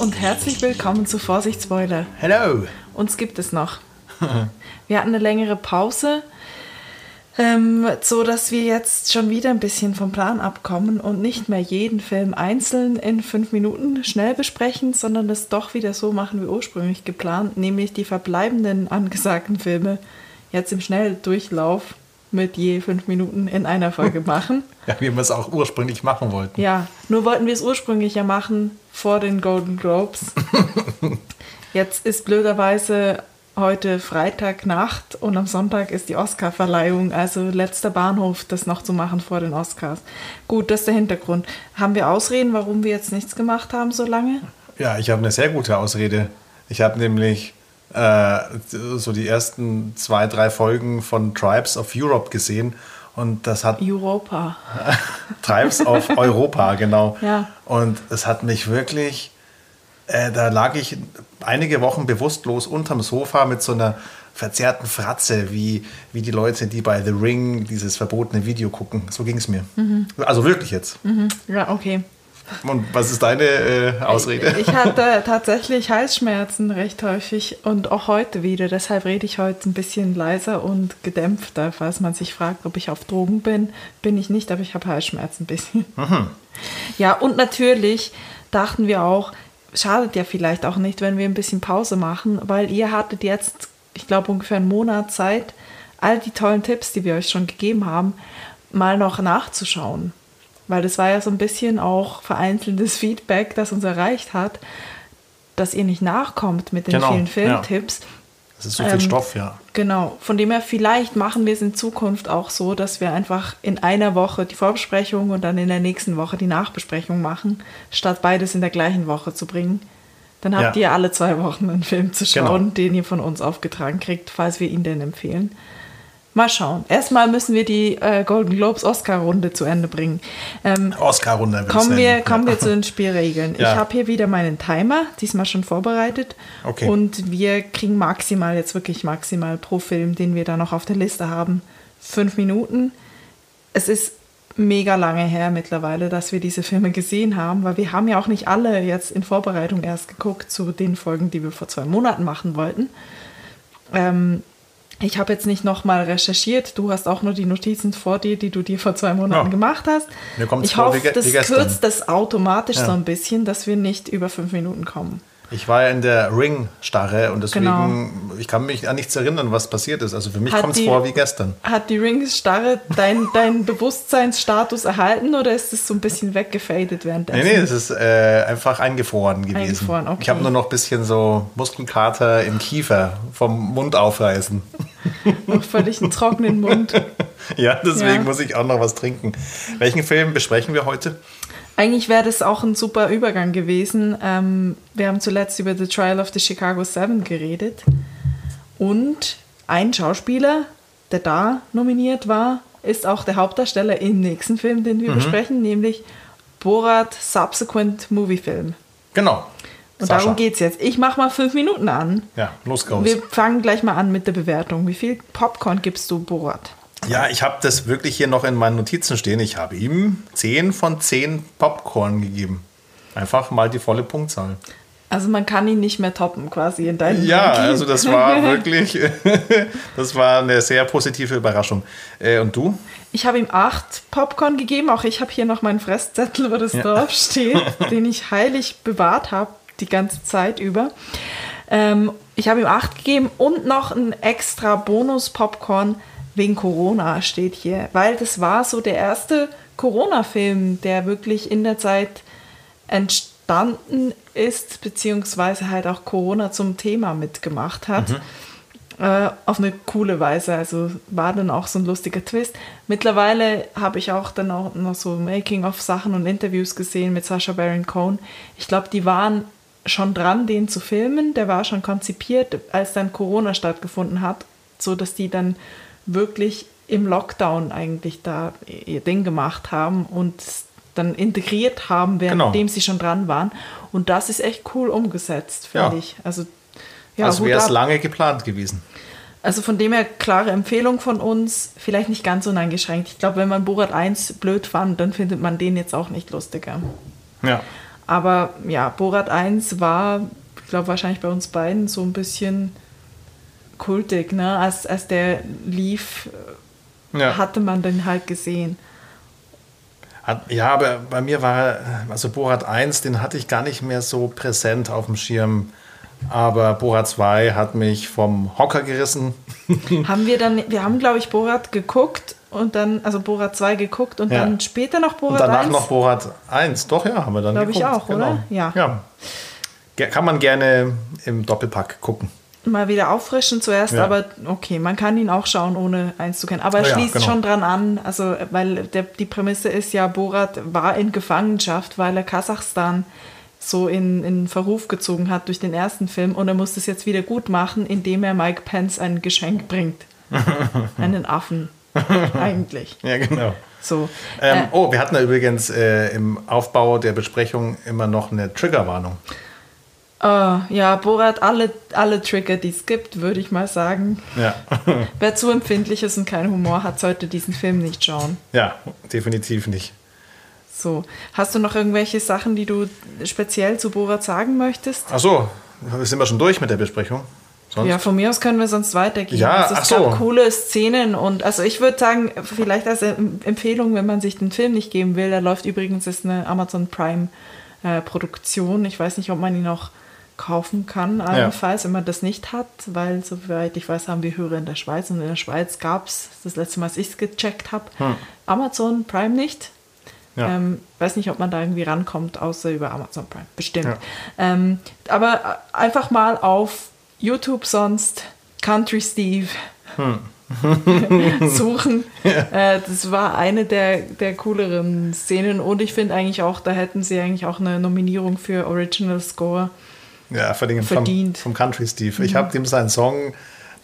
und herzlich willkommen zu Vorsicht Spoiler. Hello. Uns gibt es noch. Wir hatten eine längere Pause, ähm, so dass wir jetzt schon wieder ein bisschen vom Plan abkommen und nicht mehr jeden Film einzeln in fünf Minuten schnell besprechen, sondern das doch wieder so machen wie ursprünglich geplant, nämlich die verbleibenden angesagten Filme jetzt im Schnelldurchlauf mit je fünf Minuten in einer Folge machen. Ja, wie wir es auch ursprünglich machen wollten. Ja, nur wollten wir es ursprünglich ja machen vor den Golden Globes. Jetzt ist blöderweise heute Freitagnacht und am Sonntag ist die Oscarverleihung, also letzter Bahnhof, das noch zu machen vor den Oscars. Gut, das ist der Hintergrund. Haben wir Ausreden, warum wir jetzt nichts gemacht haben so lange? Ja, ich habe eine sehr gute Ausrede. Ich habe nämlich äh, so die ersten zwei, drei Folgen von Tribes of Europe gesehen und das hat. Europa. Tribes of Europa, genau. Ja. Und es hat mich wirklich. Äh, da lag ich einige Wochen bewusstlos unterm Sofa mit so einer verzerrten Fratze, wie, wie die Leute, die bei The Ring dieses verbotene Video gucken. So ging es mir. Mhm. Also wirklich jetzt. Ja, okay. Und was ist deine äh, Ausrede? Ich hatte tatsächlich Halsschmerzen recht häufig und auch heute wieder. Deshalb rede ich heute ein bisschen leiser und gedämpfter. Falls man sich fragt, ob ich auf Drogen bin, bin ich nicht, aber ich habe Halsschmerzen ein bisschen. Ja, und natürlich dachten wir auch, schadet ja vielleicht auch nicht, wenn wir ein bisschen Pause machen, weil ihr hattet jetzt, ich glaube, ungefähr einen Monat Zeit, all die tollen Tipps, die wir euch schon gegeben haben, mal noch nachzuschauen. Weil das war ja so ein bisschen auch vereinzeltes Feedback, das uns erreicht hat, dass ihr nicht nachkommt mit den Genau, vielen ja. Filmtipps. Das ist so viel Ähm, Stoff, ja. Genau, von dem her vielleicht machen wir es in Zukunft auch so, dass wir einfach in einer Woche die Vorbesprechung und dann in der nächsten Woche die Nachbesprechung machen, statt beides in der gleichen Woche zu bringen. Dann habt Ja. ihr alle zwei Wochen einen Film zu Genau. schauen, den ihr von uns aufgetragen kriegt, falls wir ihn denn empfehlen. Mal schauen. Erstmal müssen wir die äh, Golden Globes Oscar-Runde zu Ende bringen. Ähm, Oscar-Runde. Kommen wir, kommen ja. wir zu den Spielregeln. Ja. Ich habe hier wieder meinen Timer, diesmal schon vorbereitet. Okay. Und wir kriegen maximal, jetzt wirklich maximal pro Film, den wir da noch auf der Liste haben, fünf Minuten. Es ist mega lange her mittlerweile, dass wir diese Filme gesehen haben, weil wir haben ja auch nicht alle jetzt in Vorbereitung erst geguckt zu den Folgen, die wir vor zwei Monaten machen wollten. Ähm, ich habe jetzt nicht nochmal recherchiert. Du hast auch nur die Notizen vor dir, die du dir vor zwei Monaten Ja. gemacht hast. Ich hoffe, das kürzt das automatisch Ja. so ein bisschen, dass wir nicht über fünf Minuten kommen. Ich war ja in der Ring-Starre und deswegen, Genau. ich kann mich an nichts erinnern, was passiert ist. Also für mich kommt es vor wie gestern. Hat die Ring-Starre dein, dein Bewusstseinsstatus erhalten oder ist es so ein bisschen weggefadet währenddessen? Nee, nee, es ist äh, einfach eingefroren gewesen. Eingefroren, okay. Ich habe nur noch ein bisschen so Muskelkater im Kiefer vom Mund aufreißen. Noch völlig einen trockenen Mund. ja, deswegen Ja. muss ich auch noch was trinken. Welchen Film besprechen wir heute? Eigentlich wäre das auch ein super Übergang gewesen. Ähm, wir haben zuletzt über The Trial of the Chicago Seven geredet. Und ein Schauspieler, der da nominiert war, ist auch der Hauptdarsteller im nächsten Film, den Mhm. wir besprechen, nämlich Borat Subsequent Movie Film. Genau. Und Sascha. darum geht's jetzt. Ich mache mal fünf Minuten an. Ja, los geht's. Wir fangen gleich mal an mit der Bewertung. Wie viel Popcorn gibst du Borat? Ja, ich habe das wirklich hier noch in meinen Notizen stehen. Ich habe ihm 10 von 10 Popcorn gegeben. Einfach mal die volle Punktzahl. Also man kann ihn nicht mehr toppen quasi in deinem Ja, Ranking. also das war wirklich, das war eine sehr positive Überraschung. Äh, und du? Ich habe ihm acht Popcorn gegeben. Auch ich habe hier noch meinen Fresszettel, wo das drauf steht, den ich heilig bewahrt habe die ganze Zeit über. Ähm, ich habe ihm acht gegeben und noch ein extra Bonus-Popcorn wegen Corona steht hier, weil das war so der erste Corona-Film, der wirklich in der Zeit entstanden ist, beziehungsweise halt auch Corona zum Thema mitgemacht hat. Äh, auf eine coole Weise. Also war dann auch so ein lustiger Twist. Mittlerweile habe ich auch dann auch noch so Making-of-Sachen und Interviews gesehen mit Sacha Baron Cohen. Ich glaube, die waren schon dran, den zu filmen. Der war schon konzipiert, als dann Corona stattgefunden hat, so dass die dann wirklich im Lockdown eigentlich da ihr Ding gemacht haben und dann integriert haben, währenddem Genau. sie schon dran waren. Und das ist echt cool umgesetzt, finde Ja. ich. Also ja, also wäre es lange geplant gewesen. Also von dem her klare Empfehlung von uns, vielleicht nicht ganz uneingeschränkt. Ich glaube, wenn man Borat 1 blöd fand, dann findet man den jetzt auch nicht lustiger. Ja. Aber ja, Borat 1 war, ich glaube, wahrscheinlich bei uns beiden so ein bisschen kultig, ne? Als, als der lief, Ja. hatte man den halt gesehen. Hat, ja, aber bei mir war, also Borat 1, den hatte ich gar nicht mehr so präsent auf dem Schirm. Aber Borat 2 hat mich vom Hocker gerissen. haben wir dann, wir haben, glaube ich, Borat geguckt und dann, also Borat 2 geguckt und Ja. dann später noch Und Borat danach 1. noch Borat 1. Doch, ja, haben wir dann Glaub ich auch, oder? Ja. ja. Kann man gerne im Doppelpack gucken. Mal wieder auffrischen zuerst, Ja. aber okay, man kann ihn auch schauen, ohne eins zu kennen. Aber er Ja, schließt genau. schon dran an, also weil der, die Prämisse ist ja, Borat war in Gefangenschaft, weil er Kasachstan so in, in Verruf gezogen hat durch den ersten Film und er muss das jetzt wieder gut machen, indem er Mike Pence ein Geschenk bringt. Einen Affen, eigentlich. Ja, genau. So. Ähm, äh, oh, wir hatten ja übrigens äh, im Aufbau der Besprechung immer noch eine Triggerwarnung. Äh, ja, Borat, alle, alle Trigger, die es gibt, würde ich mal sagen. Ja. Wer zu empfindlich ist und keinen Humor hat, sollte diesen Film nicht schauen. ja, definitiv nicht. So, hast du noch irgendwelche Sachen, die du speziell zu Borat sagen möchtest? Ach so, sind wir schon durch mit der Besprechung? Sonst? Ja, von mir aus können wir sonst weitergehen. Ja, also es ach so. gab coole Szenen und also ich würde sagen, vielleicht als Em- Empfehlung, wenn man sich den Film nicht geben will, da läuft übrigens ist eine Amazon Prime äh, Produktion. Ich weiß nicht, ob man ihn noch kaufen kann, allenfalls, wenn man das nicht hat, weil soweit ich weiß, haben wir Hörer in der Schweiz und in der Schweiz gab es das letzte Mal, als ich es gecheckt habe, Amazon Prime nicht. Hm. Ja. Ähm, weiß nicht, ob man da irgendwie rankommt, außer über Amazon Prime. Bestimmt. Ja. Ähm, aber äh, einfach mal auf YouTube sonst Country Steve Hm. suchen. Äh, das war eine der, der cooleren Szenen und ich finde eigentlich auch, da hätten sie eigentlich auch eine Nominierung für Original Score. Ja, vor allem vom, Verdient. vom Country Steve. Ich habe dem seinen Song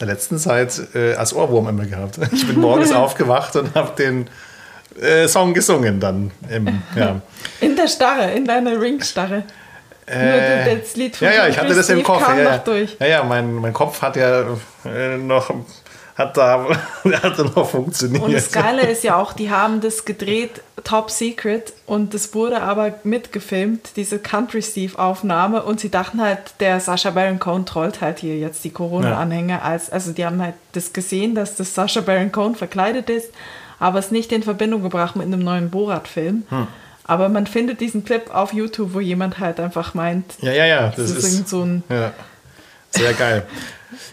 der letzten Zeit äh, als Ohrwurm immer gehabt. Ich bin morgens aufgewacht und habe den äh, Song gesungen dann. Im, ja. In der Starre, in deiner Ring-Starre. Äh, das Lied von ja, ja, ich hatte das im Kopf. Ja, ja. durch. ja, ja mein, mein Kopf hat ja äh, noch, hat da, hat da noch funktioniert. Und das Geile ist ja auch, die haben das gedreht, Top Secret, und das wurde aber mitgefilmt, diese Country Steve-Aufnahme. Und sie dachten halt, der Sascha Baron Cohen trollt halt hier jetzt die Corona-Anhänger. Als, also die haben halt das gesehen, dass das Sascha Baron Cohen verkleidet ist, aber es nicht in Verbindung gebracht mit einem neuen Borat-Film. Hm. Aber man findet diesen Clip auf YouTube, wo jemand halt einfach meint, Ja, ja, ja. das, Das, ist, ist, so ein ja, sehr geil.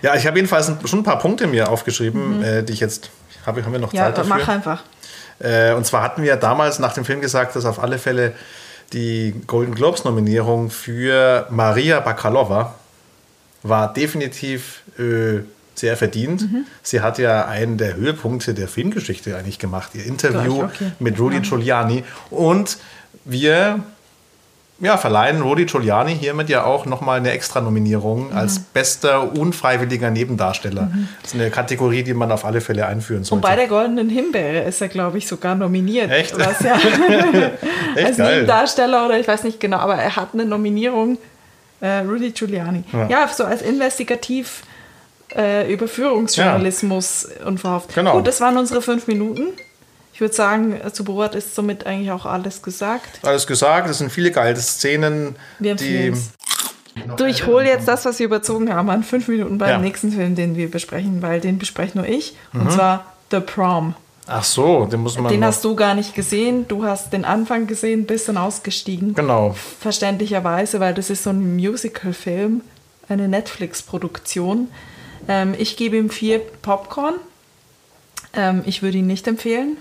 Ja, ich habe jedenfalls schon ein paar Punkte mir aufgeschrieben, äh, die ich jetzt, habe haben wir noch Mhm. Ja, Zeit dafür? mach einfach. Äh, und zwar hatten wir damals nach dem Film gesagt, dass auf alle Fälle die Golden Globes Nominierung für Maria Bakalova war definitiv äh, sehr verdient. Mhm. Sie hat ja einen der Höhepunkte der Filmgeschichte eigentlich gemacht, ihr Interview Gleich, okay. mit Rudy Giuliani. Und wir ja, verleihen Rudy Giuliani hiermit ja auch nochmal eine Extra-Nominierung Mhm. als bester unfreiwilliger Nebendarsteller. Das ist eine Kategorie, die man auf alle Fälle einführen sollte. Und bei der Goldenen Himbeere ist er, glaube ich, sogar nominiert. Echt? Was ja Echt als geil. Nebendarsteller oder ich weiß nicht genau, aber er hat eine Nominierung. Äh, Rudy Giuliani. Ja. Ja, so als investigativ äh, Überführungsjournalismus unverhofft. Genau. Gut, das waren unsere fünf Minuten. Ich würde sagen, zu Borat ist somit eigentlich auch alles gesagt. Alles gesagt, es sind viele geile Szenen, Wir die. Du, ich hole jetzt das, was wir überzogen haben, an fünf Minuten beim Ja. nächsten Film, den wir besprechen, weil den bespreche nur ich. Mhm. Und zwar The Prom. Ach so, den muss man. Den hast du gar nicht gesehen. Du hast den Anfang gesehen, bist dann ausgestiegen. Genau. Verständlicherweise, weil das ist so ein Musical-Film, eine Netflix-Produktion. Ähm, ich gebe ihm vier Popcorn. Ähm, ich würde ihn nicht empfehlen.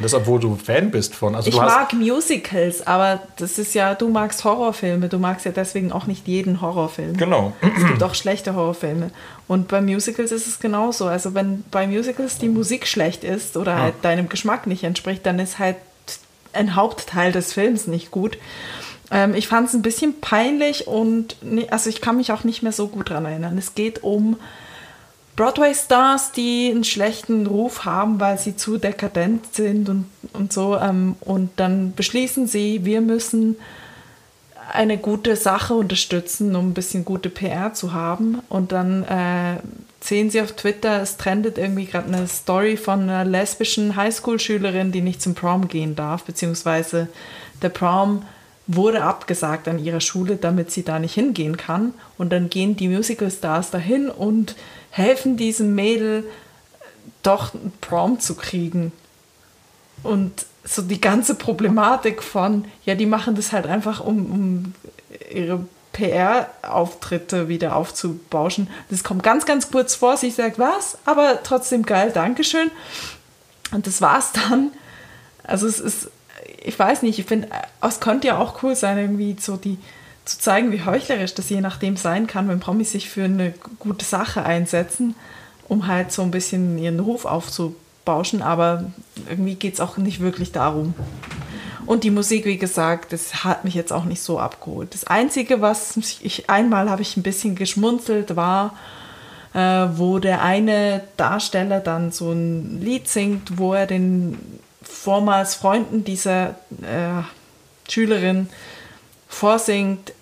Das, obwohl du Fan bist von. Also Ich mag Musicals, aber das ist ja, du magst Horrorfilme, du magst ja deswegen auch nicht jeden Horrorfilm. Genau. Es gibt auch schlechte Horrorfilme. Und bei Musicals ist es genauso. Also wenn bei Musicals die Musik schlecht ist oder halt deinem Geschmack nicht entspricht, dann ist halt ein Hauptteil des Films nicht gut. Ähm, ich fand es ein bisschen peinlich und ne- also ich kann mich auch nicht mehr so gut dran erinnern. Es geht um Broadway-Stars, die einen schlechten Ruf haben, weil sie zu dekadent sind und, und so. Ähm, und dann beschließen sie, wir müssen eine gute Sache unterstützen, um ein bisschen gute PR zu haben. Und dann äh, sehen sie auf Twitter, es trendet irgendwie gerade eine Story von einer lesbischen Highschool-Schülerin, die nicht zum Prom gehen darf, beziehungsweise der Prom wurde abgesagt an ihrer Schule, damit sie da nicht hingehen kann. Und dann gehen die Musical-Stars dahin und helfen diesem Mädel doch einen Prom zu kriegen. Und so die ganze Problematik von, ja, die machen das halt einfach, um, um ihre PR-Auftritte wieder aufzubauschen. Das kommt ganz, ganz kurz vor. Sie sagt, was? Aber trotzdem geil, Dankeschön. Und das war's dann. Also es ist, ich weiß nicht, ich finde, es könnte ja auch cool sein, irgendwie so die, zu zeigen, wie heuchlerisch das je nachdem sein kann, wenn Promis sich für eine gute Sache einsetzen, um halt so ein bisschen ihren Ruf aufzubauschen. Aber irgendwie geht es auch nicht wirklich darum. Und die Musik, wie gesagt, das hat mich jetzt auch nicht so abgeholt. Das Einzige, was ich einmal habe ich ein bisschen geschmunzelt, war, äh, wo der eine Darsteller dann so ein Lied singt, wo er den vormals Freunden dieser äh, Schülerin vorsingt,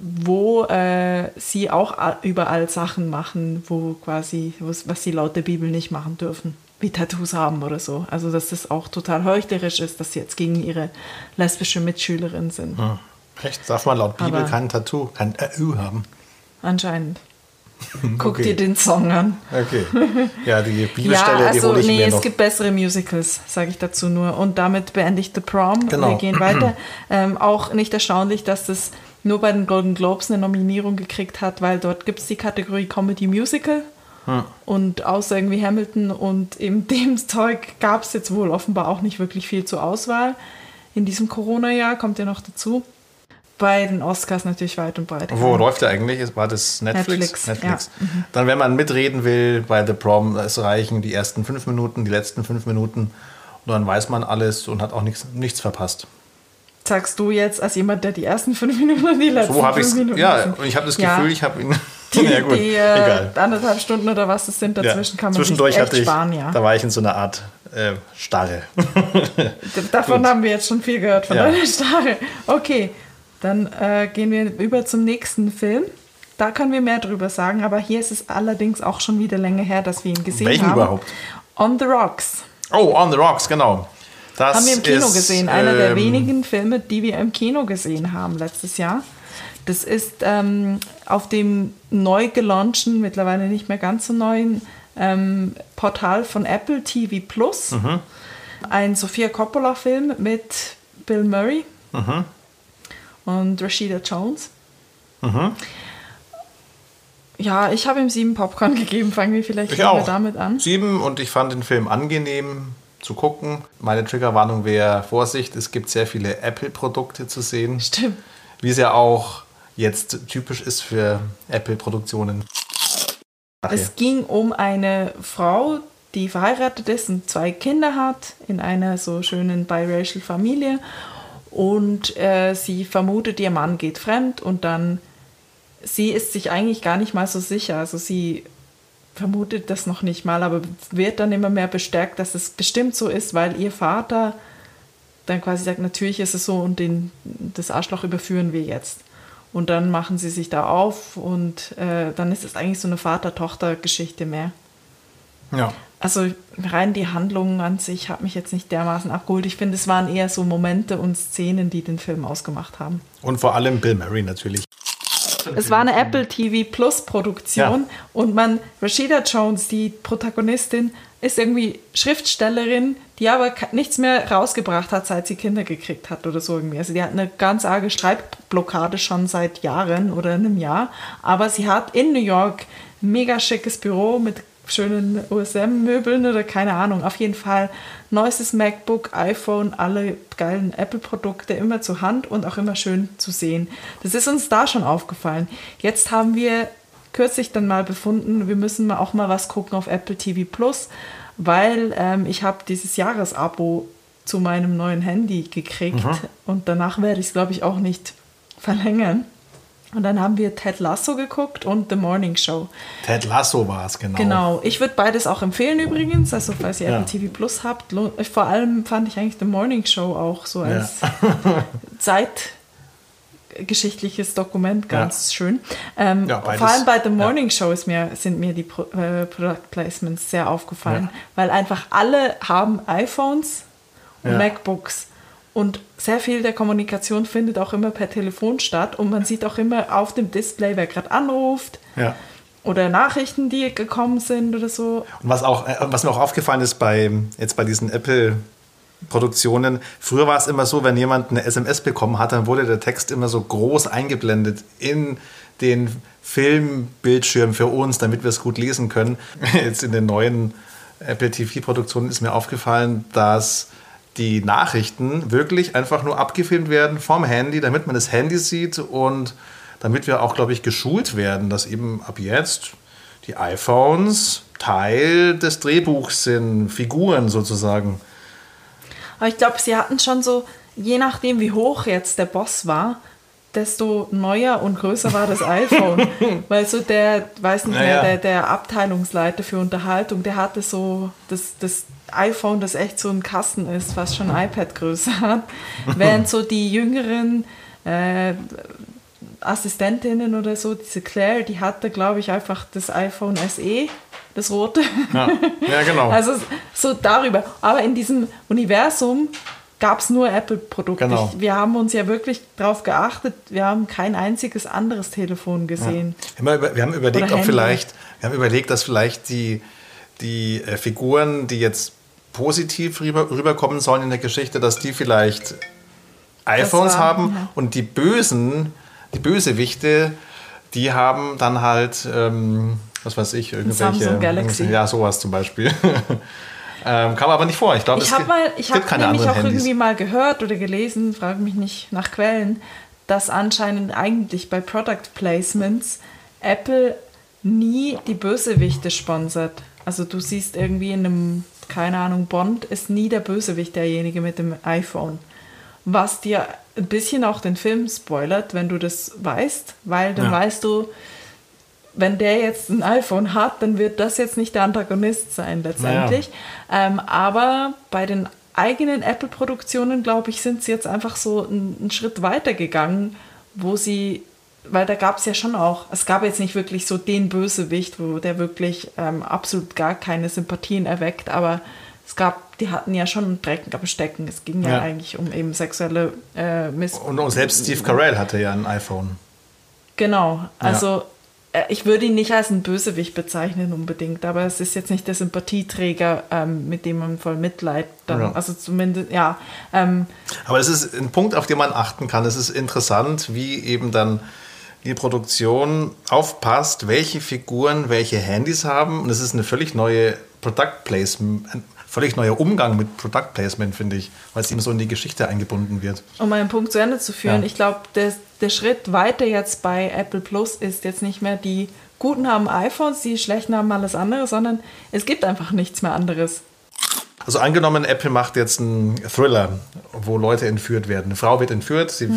wo äh, sie auch überall Sachen machen, wo quasi, was sie laut der Bibel nicht machen dürfen wie Tattoos haben oder so. Also dass das auch total heuchlerisch ist, dass sie jetzt gegen ihre lesbische Mitschülerin sind. Hm. Echt? Darf man laut Bibel Aber kein Tattoo, kein Ä haben? Anscheinend. Guck okay. dir den Song an. Okay. Ja, die Bibelstelle, ja, also, die hole ich nee, mir es noch. gibt bessere Musicals, sage ich dazu nur. Und damit beende ich The Prom. Genau. Wir gehen weiter. Ähm, auch nicht erstaunlich, dass das nur bei den Golden Globes eine Nominierung gekriegt hat, weil dort gibt es die Kategorie Comedy Musical. Und außer irgendwie Hamilton und eben dem Zeug gab es jetzt wohl offenbar auch nicht wirklich viel zur Auswahl. In diesem Corona-Jahr kommt ja noch dazu. Bei den Oscars natürlich weit und breit. Wo läuft der eigentlich? War das Netflix? Netflix. Netflix. Ja. Mhm. Dann, wenn man mitreden will bei The Prom, es reichen die ersten fünf Minuten, die letzten fünf Minuten. Und dann weiß man alles und hat auch nichts, nichts verpasst sagst du jetzt als jemand, der die ersten fünf Minuten und die letzten so fünf Minuten. Ja, und ich habe das Gefühl, ja. ich habe ihn. Die, ja, gut, die äh, anderthalb Stunden oder was es sind dazwischen ja. kann man Zwischendurch sich echt hatte ich, sparen, ja. Da war ich in so einer Art äh, Starre. Davon haben wir jetzt schon viel gehört, von ja. deiner Starre. Okay, dann äh, gehen wir über zum nächsten Film. Da können wir mehr drüber sagen, aber hier ist es allerdings auch schon wieder länger her, dass wir ihn gesehen Welchen haben. überhaupt? On the Rocks. Oh, On the Rocks, genau. Das haben wir im Kino ist, gesehen. Einer ähm, der wenigen Filme, die wir im Kino gesehen haben letztes Jahr. Das ist ähm, auf dem neu gelaunchten, mittlerweile nicht mehr ganz so neuen ähm, Portal von Apple TV Plus. Mhm. Ein Sofia Coppola-Film mit Bill Murray mhm. Und Rashida Jones. Mhm. Ja, ich habe ihm sieben Popcorn gegeben. Fangen wir vielleicht ich auch. damit an. Sieben und ich fand den Film angenehm zu gucken. Meine Triggerwarnung wäre Vorsicht, es gibt sehr viele Apple-Produkte zu sehen. Stimmt. Wie es ja auch jetzt typisch ist für Apple-Produktionen. Es ging um eine Frau, die verheiratet ist und zwei Kinder hat in einer so schönen biracial Familie und äh, sie vermutet, ihr Mann geht fremd und dann sie ist sich eigentlich gar nicht mal so sicher. Also sie vermutet das noch nicht mal, aber wird dann immer mehr bestärkt, dass es bestimmt so ist, weil ihr Vater dann quasi sagt, natürlich ist es so und den, das Arschloch überführen wir jetzt. Und dann machen sie sich da auf und äh, dann ist es eigentlich so eine Vater-Tochter-Geschichte mehr. Ja. Also rein die Handlungen an sich hat mich jetzt nicht dermaßen abgeholt. Ich finde, es waren eher so Momente und Szenen, die den Film ausgemacht haben. Und vor allem Bill Murray natürlich. Es war eine Apple TV Plus Produktion ja. und man, Rashida Jones, die Protagonistin, ist irgendwie Schriftstellerin, die aber nichts mehr rausgebracht hat, seit sie Kinder gekriegt hat oder so irgendwie. Also die hat eine ganz arge Schreibblockade schon seit Jahren oder einem Jahr, aber sie hat in New York ein mega schickes Büro mit schönen USM-Möbeln oder keine Ahnung. Auf jeden Fall neuestes MacBook, iPhone, alle geilen Apple-Produkte immer zur Hand und auch immer schön zu sehen. Das ist uns da schon aufgefallen. Jetzt haben wir kürzlich dann mal befunden, wir müssen auch mal was gucken auf Apple TV Plus, weil ähm, ich habe dieses Jahresabo zu meinem neuen Handy gekriegt Mhm. und danach werde ich es, glaube ich, auch nicht verlängern. Und dann haben wir Ted Lasso geguckt und The Morning Show. Ted Lasso war es, genau. Genau. Ich würde beides auch empfehlen übrigens. Also falls ihr Ja. Apple TV Plus habt. Vor allem fand ich eigentlich The Morning Show auch so als zeitgeschichtliches Dokument ganz schön. Ähm, Ja, vor allem bei The Morning Show mir, sind mir die Pro, äh, Product Placements sehr aufgefallen, Ja. weil einfach alle haben iPhones und Ja. MacBooks. Und sehr viel der Kommunikation findet auch immer per Telefon statt und man sieht auch immer auf dem Display, wer gerade anruft. Ja. Oder Nachrichten, die gekommen sind oder so. Und was, auch, äh, was mir auch aufgefallen ist bei, jetzt bei diesen Apple Produktionen. Früher war es immer so, wenn jemand eine SMS bekommen hat, dann wurde der Text immer so groß eingeblendet in den Filmbildschirm für uns, damit wir es gut lesen können. Jetzt in den neuen Apple TV-Produktionen ist mir aufgefallen, dass die Nachrichten wirklich einfach nur abgefilmt werden vom Handy, damit man das Handy sieht und damit wir auch, glaube ich, geschult werden, dass eben ab jetzt die iPhones Teil des Drehbuchs sind, Figuren sozusagen. Aber ich glaube, sie hatten schon so, je nachdem, wie hoch jetzt der Boss war, desto neuer und größer war das iPhone. Weil so der, weiß nicht mehr, der, der Abteilungsleiter für Unterhaltung, der hatte so das, das iPhone, das echt so ein Kasten ist, fast schon iPad-Größe hat. Während so die jüngeren äh, Assistentinnen oder so, diese Claire, die hatte, glaube ich, einfach das iPhone SE, das rote. Ja, ja genau. Also so darüber. Aber in diesem Universum gab es nur Apple-Produkte. Genau. Wir haben uns ja wirklich darauf geachtet, wir haben kein einziges anderes Telefon gesehen. Wir haben, über, wir haben überlegt, Oder ob Handy. vielleicht, wir haben überlegt, dass vielleicht die, die äh, Figuren, die jetzt positiv rüber, rüberkommen sollen in der Geschichte, dass die vielleicht iPhones war- haben ja. und die Bösen, die Bösewichte, die haben dann halt, ähm, was weiß ich, irgendwelche. Samsung Galaxy. Ja, sowas zum Beispiel. ähm, kam aber nicht vor. Ich glaube, Ich es gibt- mal, ich es gibt habe keine nämlich auch Handys. irgendwie mal gehört oder gelesen, frage mich nicht nach Quellen, dass anscheinend eigentlich bei Product Placements Apple nie die Bösewichte sponsert. Also du siehst irgendwie in einem, keine Ahnung, Bond ist nie der Bösewicht derjenige mit dem iPhone. Was dir ein bisschen auch den Film spoilert, wenn du das weißt, weil dann Ja. weißt du, wenn der jetzt ein iPhone hat, dann wird das jetzt nicht der Antagonist sein letztendlich. Ähm, aber bei den eigenen Apple-Produktionen, glaube ich, sind sie jetzt einfach so einen, Schritt weiter gegangen, wo sie, weil da gab es ja schon auch, es gab jetzt nicht wirklich so den Bösewicht, wo der wirklich ähm, absolut gar keine Sympathien erweckt, aber es gab, die hatten ja schon einen Dreck am Stecken. Es ging ja, Ja. eigentlich um eben sexuelle äh, Miss Und, und selbst Steve Carell hatte ja ein iPhone. Genau, also äh, ich würde ihn nicht als einen Bösewicht bezeichnen unbedingt, aber es ist jetzt nicht der Sympathieträger, ähm, mit dem man voll Mitleid dann, Ja. also zumindest, ja, ähm, Aber es ist ein Punkt, auf den man achten kann. Es ist interessant, wie eben dann die Produktion aufpasst, welche Figuren welche Handys haben. Und es ist eine völlig neue Product Placement, völlig neuer Umgang mit Product Placement, finde ich, weil es eben so in die Geschichte eingebunden wird. um meinen Punkt zu Ende zu führen, Ja. ich glaube, der, der Schritt weiter jetzt bei Apple Plus ist jetzt nicht mehr die Guten haben iPhones, die Schlechten haben alles andere, sondern es gibt einfach nichts mehr anderes. Also angenommen, Apple macht jetzt einen Thriller, wo Leute entführt werden. Eine Frau wird entführt, sie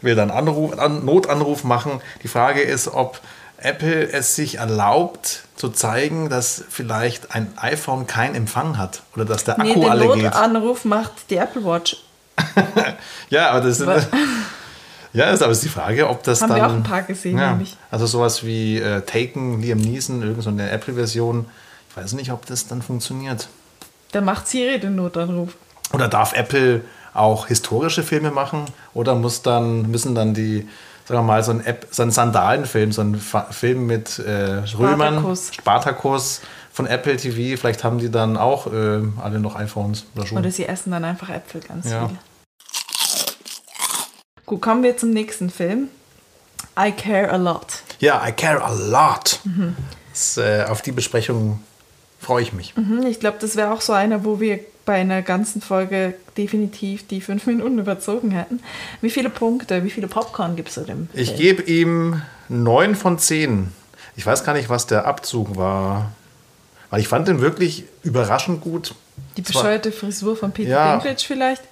will dann Anruf, an, Notanruf machen. Die Frage ist, ob Apple es sich erlaubt zu zeigen, dass vielleicht ein iPhone keinen Empfang hat oder dass der Nee, Akku den alle geht. Notanruf macht die Apple Watch. Ja, aber das ist, ja, ist aber ist die Frage, ob das Haben dann wir auch ein paar gesehen, ja, nämlich. also sowas wie äh, Taken, Liam Neeson, irgendeine so eine Apple-Version. Ich weiß nicht, ob das dann funktioniert. Da macht Siri den Notanruf. Oder darf Apple auch historische Filme machen? Oder muss dann, müssen dann die, sagen wir mal, so ein, App, so ein Sandalenfilm, so ein Fa Film mit äh, Römern. Spartacus von Apple TV, vielleicht haben die dann auch äh, alle noch iPhones oder schon. Oder sie essen dann einfach Äpfel ganz Ja. viel. Gut, kommen wir zum nächsten Film. I Care a Lot. Ja, I care a lot. Mhm. Das, äh, auf die Besprechung freue ich mich. Hm, Ich glaube, das wäre auch so einer, wo wir bei einer ganzen Folge definitiv die fünf Minuten überzogen hätten. Wie viele Punkte, wie viele Popcorn gibst du dem? Ich gebe ihm 9 von 10. Ich weiß gar nicht, was der Abzug war. Weil ich fand den wirklich überraschend gut. Die bescheuerte Frisur von Peter Ja. Dinklage vielleicht?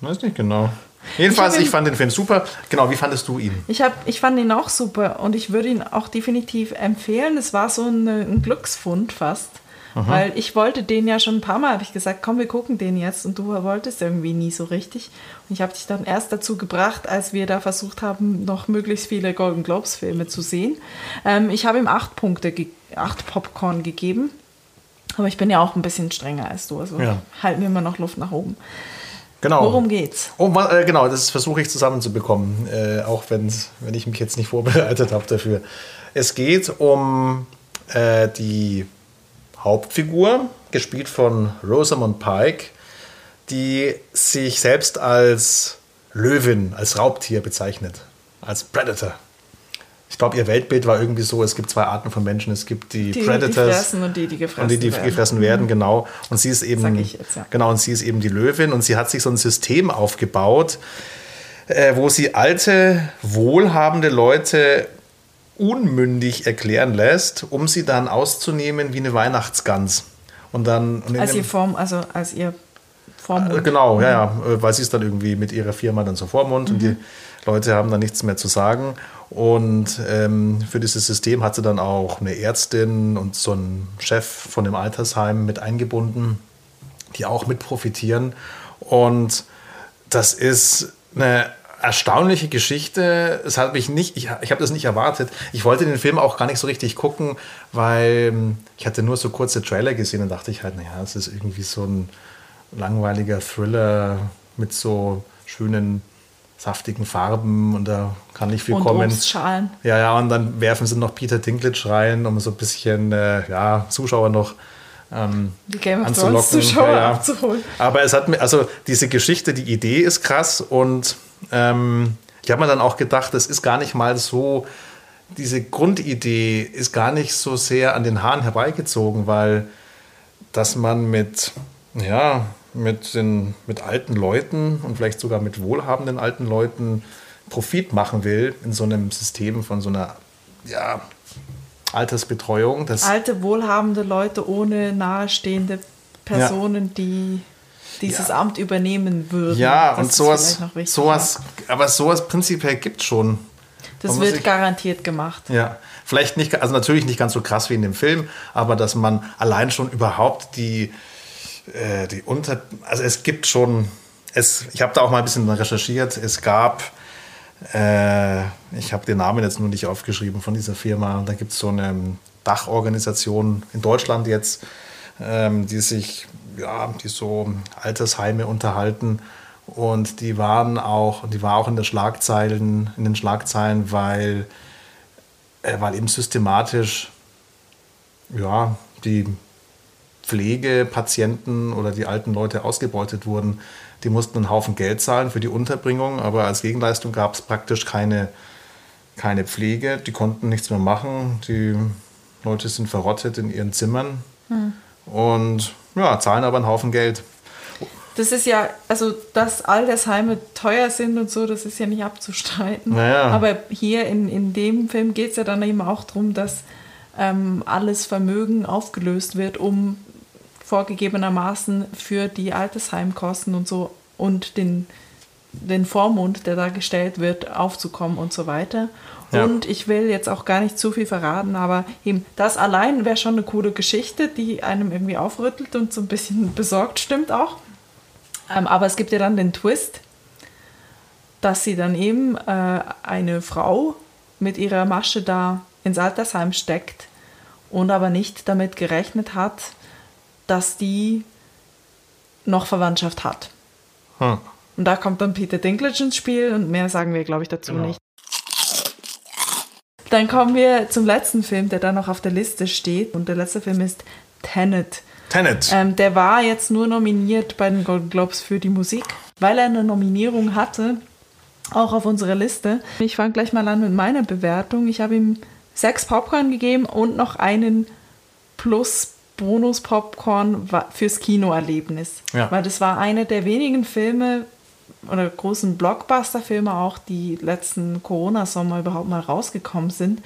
Weiß nicht genau. Jedenfalls, ihn- ich fand den Film super. Genau, wie fandest du ihn? Ich, hab, ich fand ihn auch super und ich würde ihn auch definitiv empfehlen. Es war so ein, ein Glücksfund fast. Weil ich wollte den ja schon ein paar Mal, habe ich gesagt, komm, wir gucken den jetzt. Und du wolltest irgendwie nie so richtig. Und ich habe dich dann erst dazu gebracht, als wir da versucht haben, noch möglichst viele Golden Globes Filme zu sehen. Ähm, ich habe ihm acht Punkte, acht Popcorn gegeben. Aber ich bin ja auch ein bisschen strenger als du. Also Ja. halten wir immer noch Luft nach oben. Genau. Worum geht's? Oh, äh, genau, das versuche ich zusammenzubekommen, äh, auch wenn ich mich jetzt nicht vorbereitet habe dafür. Es geht um äh, die Hauptfigur, gespielt von Rosamund Pike, die sich selbst als Löwin, als Raubtier bezeichnet, als Predator. Ich glaube, ihr Weltbild war irgendwie so, es gibt zwei Arten von Menschen. Es gibt die, die Predators die fressen und die, die gefressen und die, die werden. gefressen werden, genau. Und sie ist eben, jetzt, ja. genau, und sie ist eben die Löwin und sie hat sich so ein System aufgebaut, äh, wo sie alte, wohlhabende Leute unmündig erklären lässt, um sie dann auszunehmen wie eine Weihnachtsgans. Und dann und als ihr Form, also als ihr Vormund. Genau, ja, ja, weil sie ist dann irgendwie mit ihrer Firma dann so Vormund mhm. und die Leute haben dann nichts mehr zu sagen. Und ähm, für dieses System hat sie dann auch eine Ärztin und so einen Chef von dem Altersheim mit eingebunden, die auch mit profitieren. Und das ist eine erstaunliche Geschichte. Es hat mich nicht, ich, ich habe das nicht erwartet. Ich wollte den Film auch gar nicht so richtig gucken, weil ähm, ich hatte nur so kurze Trailer gesehen und dachte ich halt, naja, es ist irgendwie so ein langweiliger Thriller mit so schönen saftigen Farben und da kann nicht viel und kommen. Obstschalen. Ja, ja, und dann werfen sie noch Peter Dinklage rein, um so ein bisschen äh, ja, Zuschauer noch ähm, die Game of. Thrones Zuschauer ja, ja. abzuholen. Aber es hat mir, also diese Geschichte, die Idee ist krass und ähm, ich habe mir dann auch gedacht, das ist gar nicht mal so, diese Grundidee ist gar nicht so sehr an den Haaren herbeigezogen, weil dass man mit, ja, mit, den, mit alten Leuten und vielleicht sogar mit wohlhabenden alten Leuten Profit machen will in so einem System von so einer ja, Altersbetreuung. Das Alte, wohlhabende Leute ohne nahestehende Personen, ja. die dieses ja. Amt übernehmen würden. Ja, das und sowas, sowas aber sowas prinzipiell gibt es schon. Das wird sich, garantiert gemacht. Ja, vielleicht nicht, also natürlich nicht ganz so krass wie in dem Film, aber dass man allein schon überhaupt die, äh, die Unter... Also es gibt schon... Es, ich habe da auch mal ein bisschen recherchiert. Es gab... Äh, ich habe den Namen jetzt nur nicht aufgeschrieben von dieser Firma. Da gibt es so eine Dachorganisation in Deutschland jetzt, ähm, die sich, ja, die so Altersheime unterhalten. Und die waren auch, die war auch in, der Schlagzeilen, in den Schlagzeilen, weil, äh, weil eben systematisch ja, die Pflegepatienten oder die alten Leute ausgebeutet wurden. Die mussten einen Haufen Geld zahlen für die Unterbringung, aber als Gegenleistung gab es praktisch keine, keine Pflege. Die konnten nichts mehr machen. Die Leute sind verrottet in ihren Zimmern hm. Und ja, zahlen aber einen Haufen Geld. Das ist ja, also dass Altersheime teuer sind und so, das ist ja nicht abzustreiten. Naja. Aber hier in, in dem Film geht es ja dann eben auch darum, dass ähm, alles Vermögen aufgelöst wird, um vorgegebenermaßen für die Altersheimkosten und so und den, den Vormund, der da gestellt wird, aufzukommen und so weiter. Ja. Und ich will jetzt auch gar nicht zu viel verraten, aber eben das allein wäre schon eine coole Geschichte, die einem irgendwie aufrüttelt und so ein bisschen besorgt stimmt auch. Ähm, aber es gibt ja dann den Twist, dass sie dann eben äh, eine Frau mit ihrer Masche da ins Altersheim steckt und aber nicht damit gerechnet hat, dass die noch Verwandtschaft hat. Hm. Und da kommt dann Peter Dinklage ins Spiel und mehr sagen wir, glaube ich, dazu genau. nicht. Dann kommen wir zum letzten Film, der da noch auf der Liste steht. Und der letzte Film ist Tenet. Tenet. Ähm, der war jetzt nur nominiert bei den Golden Globes für die Musik, weil er eine Nominierung hatte, auch auf unserer Liste. Ich fange gleich mal an mit meiner Bewertung. Ich habe ihm sechs Popcorn gegeben und noch einen Plus Bonus-Popcorn fürs Kinoerlebnis. Ja. Weil das war einer der wenigen Filme oder großen Blockbuster-Filme auch, die letzten Corona-Sommer überhaupt mal rausgekommen sind.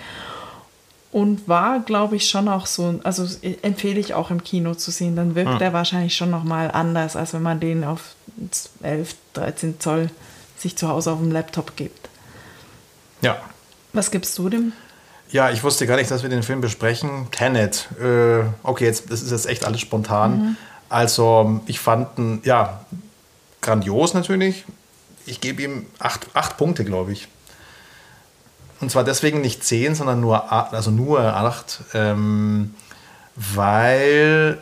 Und war, glaube ich, schon auch so, also empfehle ich auch im Kino zu sehen, dann wirkt hm. er wahrscheinlich schon nochmal anders, als wenn man den auf 11, 13 Zoll sich zu Hause auf dem Laptop gibt. Ja. Was gibst du dem ja, ich wusste gar nicht, dass wir den Film besprechen. Tenet. Äh, okay, jetzt, das ist jetzt echt alles spontan. Mhm. Also, ich fand ja, grandios natürlich. Ich gebe ihm acht, acht Punkte, glaube ich. Und zwar deswegen nicht zehn, sondern nur, also nur acht, ähm, weil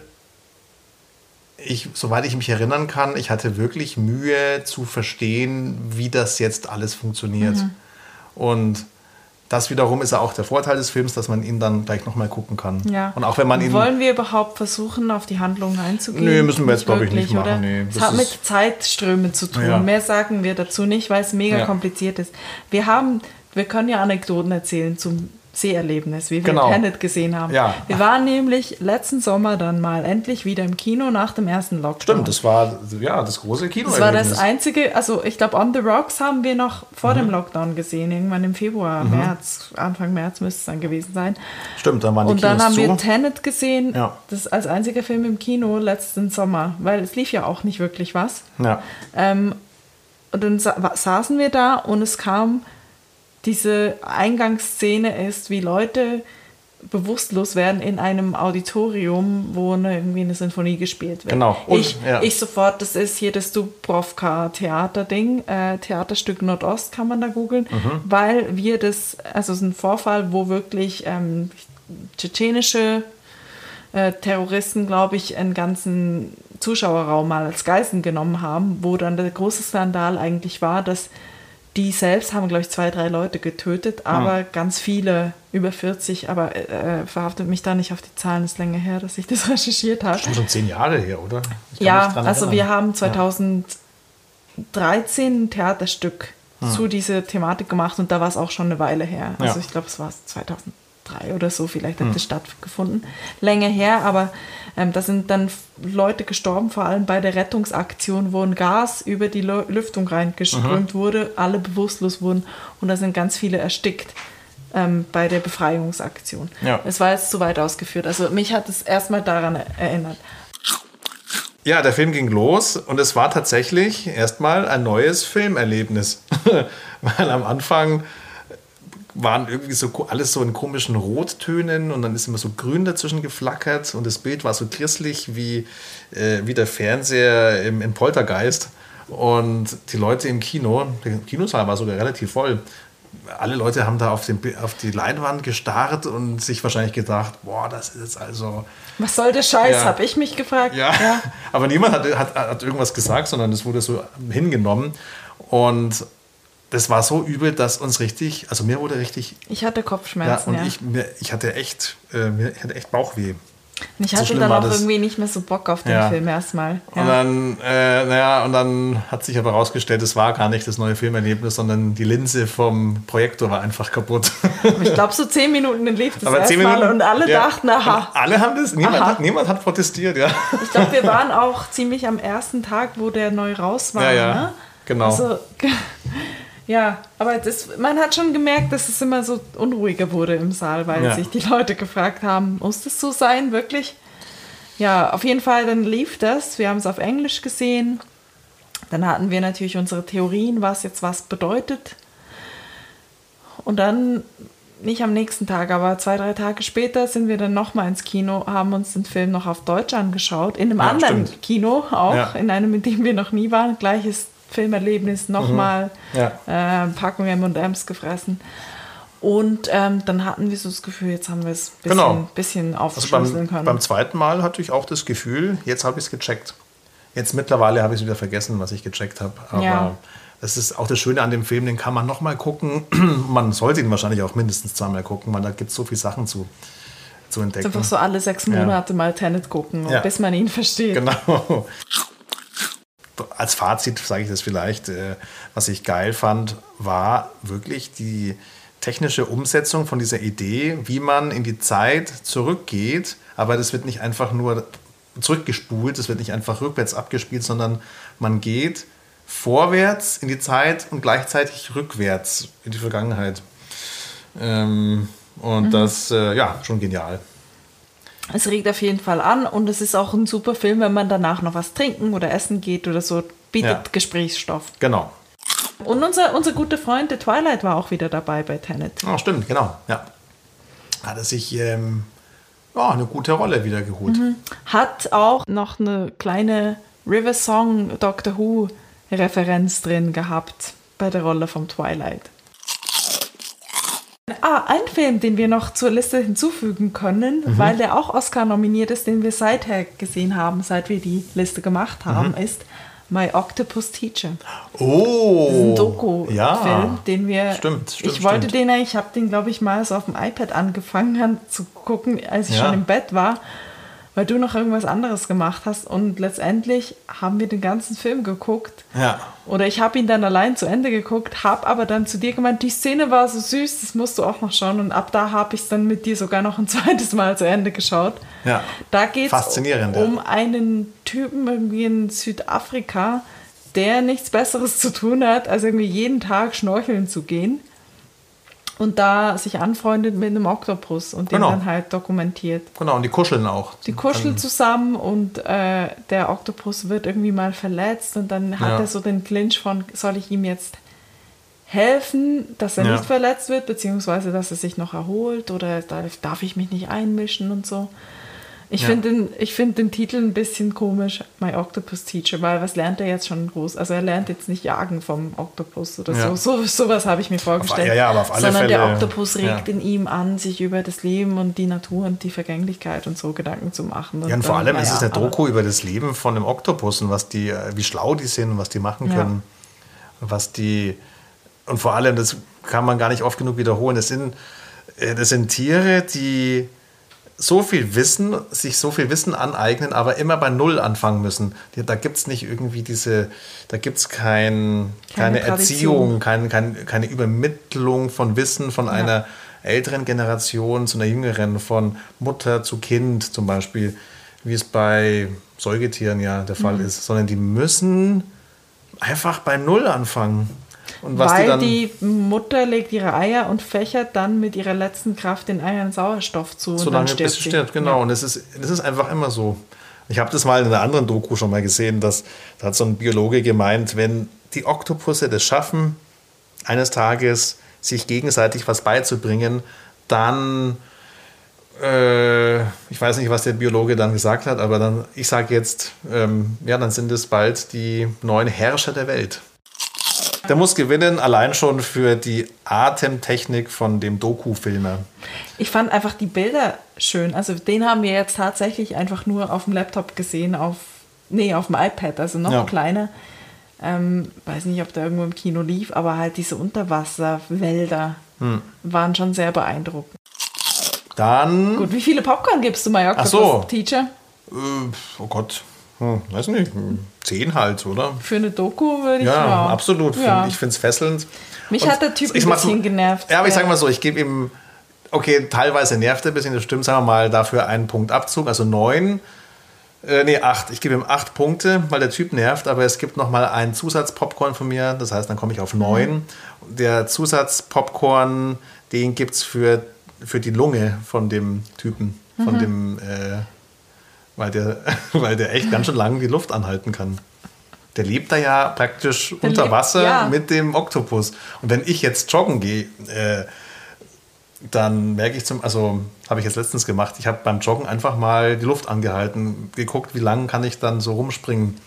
ich, soweit ich mich erinnern kann, ich hatte wirklich Mühe zu verstehen, wie das jetzt alles funktioniert. Mhm. Und das wiederum ist ja auch der Vorteil des Films, dass man ihn dann gleich nochmal gucken kann. Ja. Und auch wenn man ihn. Wollen wir überhaupt versuchen, auf die Handlung einzugehen? Nee, müssen wir jetzt, glaube ich, nicht machen. Nee, es hat mit Zeitströmen zu tun. Ja. Mehr sagen wir dazu nicht, weil es mega ja. kompliziert ist. Wir haben, wir können ja Anekdoten erzählen zum Seherlebnis, wie wir genau. Tenet gesehen haben. Ja. Wir waren nämlich letzten Sommer dann mal endlich wieder im Kino nach dem ersten Lockdown. Stimmt, das war ja das große Kino. Das war das einzige, also ich glaube, On the Rocks haben wir noch vor mhm. dem Lockdown gesehen, irgendwann im Februar, mhm. März, Anfang März müsste es dann gewesen sein. Stimmt, dann waren die Und dann Kinos haben zu. wir Tenet gesehen, Ja. das als einziger Film im Kino letzten Sommer, weil es lief ja auch nicht wirklich was. Ja. Ähm, und dann sa saßen wir da und es kam diese Eingangsszene ist, wie Leute bewusstlos werden in einem Auditorium, wo eine, irgendwie eine Sinfonie gespielt wird. Genau. Und, ich, ja. ich sofort, das ist hier das Dubrovka Theaterding, äh, Theaterstück Nordost kann man da googeln, Mhm. weil wir das, also es ist ein Vorfall, wo wirklich ähm, tschetschenische äh, Terroristen, glaube ich, einen ganzen Zuschauerraum mal als Geiseln genommen haben, wo dann der große Skandal eigentlich war, dass die selbst haben, glaube ich, zwei, drei Leute getötet, aber ganz viele, über 40, aber äh, verhaftet mich da nicht auf die Zahlen, ist länger her, dass ich das recherchiert habe. Schon schon zehn Jahre her, oder? Ja, also wir erinnern. haben 2013 ein Theaterstück zu dieser Thematik gemacht und da war es auch schon eine Weile her. Also Ja. ich glaube, es war 2003 oder so, vielleicht hat das stattgefunden. Länger her, aber ähm, da sind dann Leute gestorben, vor allem bei der Rettungsaktion, wo ein Gas über die Lü- Lüftung reingeströmt wurde, alle bewusstlos wurden und da sind ganz viele erstickt. Ähm, bei der Befreiungsaktion. Ja. Es war jetzt zu weit ausgeführt. Also mich hat es erstmal daran erinnert. Ja, der Film ging los und es war tatsächlich erstmal ein neues Filmerlebnis. Weil am Anfang waren irgendwie so alles so in komischen Rottönen und dann ist immer so grün dazwischen geflackert und das Bild war so christlich wie, äh, wie der Fernseher im, in Poltergeist. Und die Leute im Kino, der Kinosaal war sogar relativ voll. Alle Leute haben da auf, den, auf die Leinwand gestarrt und sich wahrscheinlich gedacht, boah, das ist jetzt also Was soll der Scheiß, Ja. habe ich mich gefragt. ja, aber niemand hat, hat, hat irgendwas gesagt, sondern es wurde so hingenommen. Und das war so übel, dass uns richtig, also mir wurde richtig, Ich hatte ja, Kopfschmerzen, und ja. Ich, mir, ich hatte echt, äh, mir, ich hatte echt Bauchweh. Und ich so hatte schlimm dann auch irgendwie nicht mehr so Bock auf den Ja. Film erstmal. Und Ja. dann, äh, naja, und dann hat sich aber herausgestellt, es war gar nicht das neue Filmerlebnis, sondern die Linse vom Projektor war einfach kaputt. Aber ich glaube, so zehn Minuten lief das erstmal und alle ja. dachten, aha. Und alle haben das, niemand Aha. hat, niemand hat protestiert, ja. Ich glaube, wir waren auch ziemlich am ersten Tag, wo der neu raus war. Ja, ja, Ne? genau. Also, ja, aber das, man hat schon gemerkt, dass es immer so unruhiger wurde im Saal, weil Ja. sich die Leute gefragt haben, muss das so sein, wirklich? Ja, auf jeden Fall, dann lief das. Wir haben es auf Englisch gesehen. Dann hatten wir natürlich unsere Theorien, was jetzt was bedeutet. Und dann, nicht am nächsten Tag, aber zwei, drei Tage später sind wir dann nochmal ins Kino, haben uns den Film noch auf Deutsch angeschaut. In einem Ja, anderen stimmt. Kino auch, Ja. in einem, in dem wir noch nie waren. Gleiches Filmerlebnis, nochmal Mhm. Ja. äh, Packung M&M's gefressen. Und ähm, dann hatten wir so das Gefühl, jetzt haben wir es ein bisschen, Genau. bisschen Also aufschlüsseln beim, können. beim zweiten Mal hatte ich auch das Gefühl, jetzt habe ich es gecheckt. Jetzt mittlerweile habe ich es wieder vergessen, was ich gecheckt habe. Aber Ja. das ist auch das Schöne an dem Film, den kann man nochmal gucken. man sollte ihn wahrscheinlich auch mindestens zweimal gucken, weil da gibt es so viele Sachen zu, zu entdecken. Einfach so alle sechs Monate mal Tenet gucken, Ja. bis man ihn versteht. Genau. Als Fazit sage ich das vielleicht, äh, was ich geil fand, war wirklich die technische Umsetzung von dieser Idee, wie man in die Zeit zurückgeht, aber das wird nicht einfach nur zurückgespult, das wird nicht einfach rückwärts abgespielt, sondern man geht vorwärts in die Zeit und gleichzeitig rückwärts in die Vergangenheit. Ähm, und das, äh, ja, schon genial. Es regt auf jeden Fall an und es ist auch ein super Film, wenn man danach noch was trinken oder essen geht oder so. Bietet Ja. Gesprächsstoff. Genau. Und unser, unser guter Freund, der Twilight, war auch wieder dabei bei Tenet. Oh, stimmt, genau. Ja. Hat er sich ähm, ja, eine gute Rolle wieder geholt. Hat auch noch eine kleine River Song Doctor Who Referenz drin gehabt bei der Rolle vom Twilight. Ah, ein Film, den wir noch zur Liste hinzufügen können, mhm. weil der auch Oscar nominiert ist, den wir seither gesehen haben, seit wir die Liste gemacht haben, mhm. ist My Octopus Teacher. Oh! Das ist ein Doku-Film, ja, den wir. Stimmt, stimmt. Ich wollte stimmt. den, ich habe den, glaube ich, mal so auf dem iPad angefangen zu gucken, als ich ja. schon im Bett war weil du noch irgendwas anderes gemacht hast. Und letztendlich haben wir den ganzen Film geguckt. Ja. Oder ich habe ihn dann allein zu Ende geguckt, habe aber dann zu dir gemeint, die Szene war so süß, das musst du auch noch schauen. Und ab da habe ich es dann mit dir sogar noch ein zweites Mal zu Ende geschaut. Ja. Da geht es um einen Typen irgendwie in Südafrika, der nichts Besseres zu tun hat, als irgendwie jeden Tag schnorcheln zu gehen und da sich anfreundet mit einem Oktopus und den genau. dann halt dokumentiert. Genau, und die kuscheln auch. Die kuscheln zusammen und äh, der Oktopus wird irgendwie mal verletzt und dann hat ja. er so den Clinch von, soll ich ihm jetzt helfen, dass er ja. nicht verletzt wird, beziehungsweise dass er sich noch erholt oder darf ich mich nicht einmischen und so. Ich ja. finde den, find den Titel ein bisschen komisch, My Octopus Teacher, weil was lernt er jetzt schon groß? Also er lernt jetzt nicht Jagen vom Oktopus oder ja. so. so. Sowas habe ich mir vorgestellt. Auf, ja, ja, aber auf alle Sondern Fälle, der Oktopus regt in ihm an, sich über das Leben und die Natur und die Vergänglichkeit und so Gedanken zu machen. Und ja, und vor allem ist es eine Doku über das Leben von einem Oktopus und was die, äh, wie schlau die sind und was die machen können. Was die, und vor allem, das kann man gar nicht oft genug wiederholen, das sind, äh, das sind Tiere, die so viel Wissen, sich so viel Wissen aneignen, aber immer bei Null anfangen müssen. Da gibt es nicht irgendwie diese, da gibt es kein, keine, keine Erziehung, kein, kein, keine Übermittlung von Wissen von ja. einer älteren Generation zu einer jüngeren, von Mutter zu Kind zum Beispiel, wie es bei Säugetieren ja der Fall mhm. ist, sondern die müssen einfach bei Null anfangen. Und was Weil die, die, Mutter legt ihre Eier und fächert dann mit ihrer letzten Kraft den Eiern Sauerstoff zu. So lange bis sie stirbt, genau. Ja. Und es ist, das ist einfach immer so. Ich habe das mal in einer anderen Doku schon mal gesehen, dass da hat so ein Biologe gemeint, wenn die Oktopusse das schaffen, eines Tages sich gegenseitig was beizubringen, dann äh, ich weiß nicht, was der Biologe dann gesagt hat, aber dann, ich sage jetzt, ähm, ja, dann sind es bald die neuen Herrscher der Welt. Der muss gewinnen, allein schon für die Atemtechnik von dem Doku-Filmer. Ich fand einfach die Bilder schön. Also den haben wir jetzt tatsächlich einfach nur auf dem Laptop gesehen, auf, nee, auf dem iPad, also noch ja. kleiner. Ähm, weiß nicht, ob der irgendwo im Kino lief, aber halt diese Unterwasserwälder hm. waren schon sehr beeindruckend. Dann. Gut, wie viele Popcorn gibst du, Mallorca so. Teacher? Äh, oh Gott, hm, weiß nicht, zehn halt, oder? Für eine Doku würde ich Ja, ja. absolut. Ja. Ich finde es fesselnd. Mich Und hat der Typ ein bisschen genervt. Ja, aber ich sage mal so, ich gebe ihm, okay, teilweise nervt er ein bisschen, das stimmt, sagen wir mal, dafür einen Punkt Abzug, also neun. Äh, nee, acht. Ich gebe ihm acht Punkte, weil der Typ nervt, aber es gibt noch mal einen Zusatz-Popcorn von mir, das heißt, dann komme ich auf neun. Mhm. Der Zusatz-Popcorn, den gibt es für, für die Lunge von dem Typen, von mhm. dem... Äh, weil der, weil der echt ganz schön lange die Luft anhalten kann. Der lebt da ja praktisch der unter lebt, Wasser ja. mit dem Oktopus. Und wenn ich jetzt joggen gehe, äh, dann merke ich zum, also habe ich jetzt letztens gemacht, ich habe beim Joggen einfach mal die Luft angehalten, geguckt, wie lange kann ich dann so rumspringen.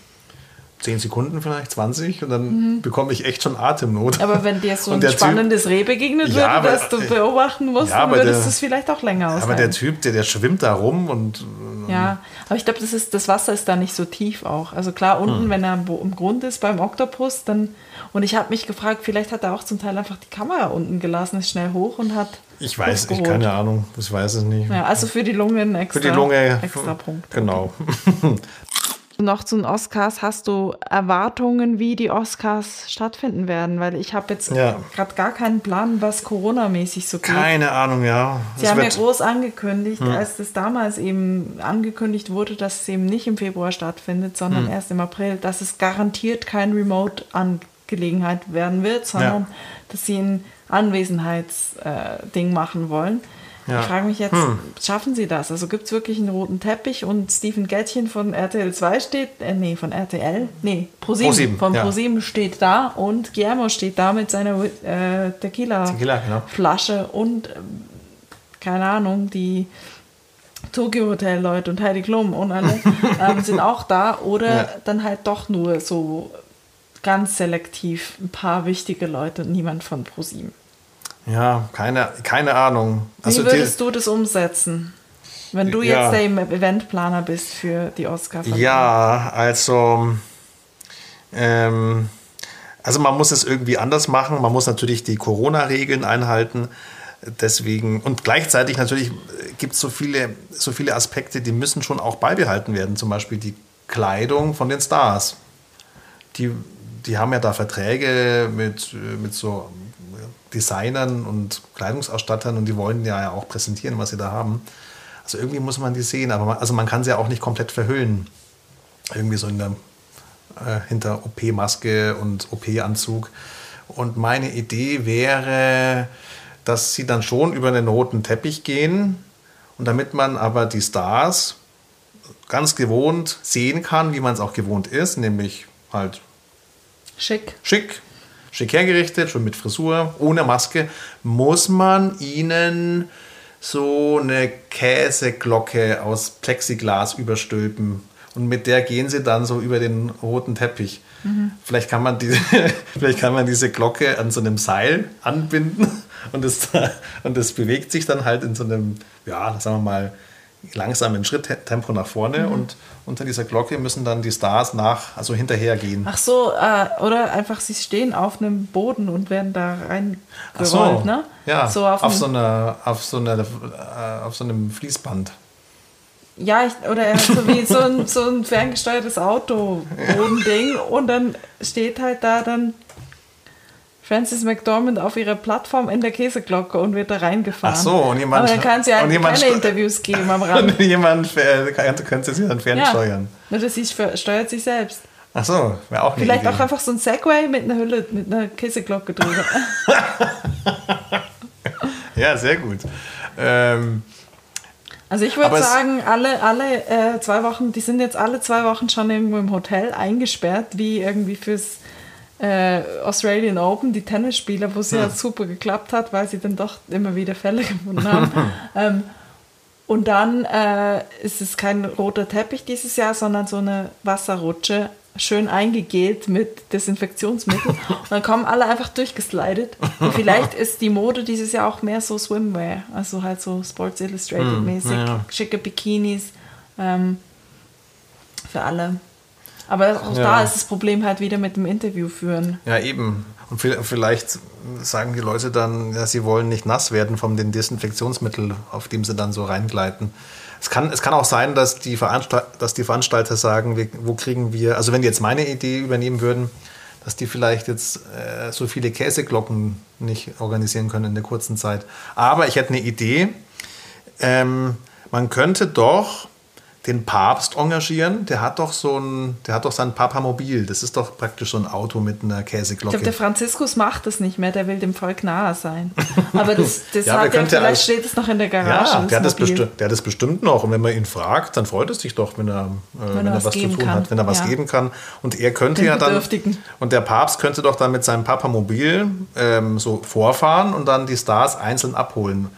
10 Sekunden vielleicht, 20 und dann mhm. bekomme ich echt schon Atemnot. Aber wenn dir so ein spannendes typ, Reh begegnet ja, würde, das du beobachten musst, ja, dann würdest du es vielleicht auch länger aushalten. Aber der Typ, der, der schwimmt da rum und... Ja, aber ich glaube, das, das Wasser ist da nicht so tief auch. Also klar, unten, hm. wenn er im Grund ist beim Oktopus, dann... Und ich habe mich gefragt, vielleicht hat er auch zum Teil einfach die Kamera unten gelassen, ist schnell hoch und hat... Ich weiß nicht, keine Ahnung, das weiß ich nicht. Ja, also für die Lunge ein extra, für die Lunge, extra Punkt. Genau. Noch zu den Oscars, hast du Erwartungen, wie die Oscars stattfinden werden? Weil ich habe jetzt ja. gerade gar keinen Plan, was Corona-mäßig so geht. Keine Ahnung, ja. Sie das haben ja groß angekündigt, hm. als das damals eben angekündigt wurde, dass es eben nicht im Februar stattfindet, sondern hm. erst im April, dass es garantiert kein Remote-Angelegenheit werden wird, sondern ja. dass sie ein Anwesenheitsding äh, machen wollen. Ja. Ich frage mich jetzt, hm. schaffen sie das? Also gibt es wirklich einen roten Teppich und Steven Gätchen von RTL 2 steht, äh, nee, von RTL, nee, ProSieben, ProSieben von ja. ProSieben steht da und Guillermo steht da mit seiner äh, Tequila-Flasche Tequila, genau. und, äh, keine Ahnung, die Tokyo Hotel Leute und Heidi Klum und alle ähm, sind auch da oder ja. dann halt doch nur so ganz selektiv ein paar wichtige Leute und niemand von ProSieben. Ja, keine, keine Ahnung. Also Wie würdest du das umsetzen? Wenn du ja, jetzt der Eventplaner bist für die oscar -Verleihung. Ja, also ähm, also man muss es irgendwie anders machen. Man muss natürlich die Corona-Regeln einhalten. Deswegen und gleichzeitig natürlich gibt es so viele, so viele Aspekte, die müssen schon auch beibehalten werden. Zum Beispiel die Kleidung von den Stars. Die, die haben ja da Verträge mit, mit so Designern und Kleidungsausstattern und die wollen ja auch präsentieren, was sie da haben. Also irgendwie muss man die sehen, aber man, also man kann sie ja auch nicht komplett verhüllen. Irgendwie so in der, äh, hinter OP-Maske und OP-Anzug. Und meine Idee wäre, dass sie dann schon über den roten Teppich gehen und damit man aber die Stars ganz gewohnt sehen kann, wie man es auch gewohnt ist, nämlich halt schick. Schick, schick hergerichtet, schon mit Frisur, ohne Maske, muss man ihnen so eine Käseglocke aus Plexiglas überstülpen. Und mit der gehen sie dann so über den roten Teppich. Mhm. Vielleicht, kann man diese, vielleicht kann man diese Glocke an so einem Seil anbinden und das, und das bewegt sich dann halt in so einem, ja, sagen wir mal, langsamen Schritttempo nach vorne mhm. und unter dieser Glocke müssen dann die Stars nach, also hinterhergehen. Ach so, äh, oder einfach sie stehen auf einem Boden und werden da reingerollt, so, ne? Ja, so auf, auf so einer, auf so einer, äh, auf so einem Fließband. Ja, ich, oder so wie so ein, so ein ferngesteuertes Auto, Bodending und dann steht halt da dann Francis McDormand auf ihrer Plattform in der Käseglocke und wird da reingefahren. Ach so, und jemand. Aber dann kann sie halt keine Interviews geben am Rand. und jemand könnte sie dann fernsteuern. Ja, nur sie steuert sich selbst. Ach so, wäre auch eine Vielleicht Idee. auch einfach so ein Segway mit einer Hülle, mit einer Käseglocke drüber. ja, sehr gut. Ähm, also ich würde sagen, alle, alle äh, zwei Wochen, die sind jetzt alle zwei Wochen schon irgendwo im Hotel eingesperrt, wie irgendwie fürs äh, Australian Open, die Tennisspieler, wo es ja. ja. super geklappt hat, weil sie dann doch immer wieder Fälle gefunden haben. ähm, und dann äh, ist es kein roter Teppich dieses Jahr, sondern so eine Wasserrutsche, schön eingegelt mit Desinfektionsmittel. Und dann kommen alle einfach durchgeslidet. Und vielleicht ist die Mode dieses Jahr auch mehr so Swimwear, also halt so Sports Illustrated mäßig, hm, ja. schicke Bikinis ähm, für alle. Aber auch ja. da ist das Problem halt wieder mit dem Interview führen. Ja, eben. Und vielleicht sagen die Leute dann, ja, sie wollen nicht nass werden von den Desinfektionsmitteln, auf dem sie dann so reingleiten. Es kann, es kann auch sein, dass die, dass die Veranstalter sagen, wo kriegen wir, also wenn die jetzt meine Idee übernehmen würden, dass die vielleicht jetzt äh, so viele Käseglocken nicht organisieren können in der kurzen Zeit. Aber ich hätte eine Idee. Ähm, man könnte doch den Papst engagieren. Der hat doch so ein, der hat doch sein Papamobil. Das ist doch praktisch so ein Auto mit einer Käseglocke. Ich glaube, der Franziskus macht das nicht mehr. Der will dem Volk nahe sein. Aber das, das ja, hat er, vielleicht als, steht es noch in der Garage. Ja, der hat, das der hat das bestimmt noch. Und wenn man ihn fragt, dann freut es sich doch, wenn er, äh, wenn, wenn er was, was zu tun kann. hat, wenn er was ja. geben kann. Und er könnte Den ja dann. Und der Papst könnte doch dann mit seinem Papamobil ähm, so vorfahren und dann die Stars einzeln abholen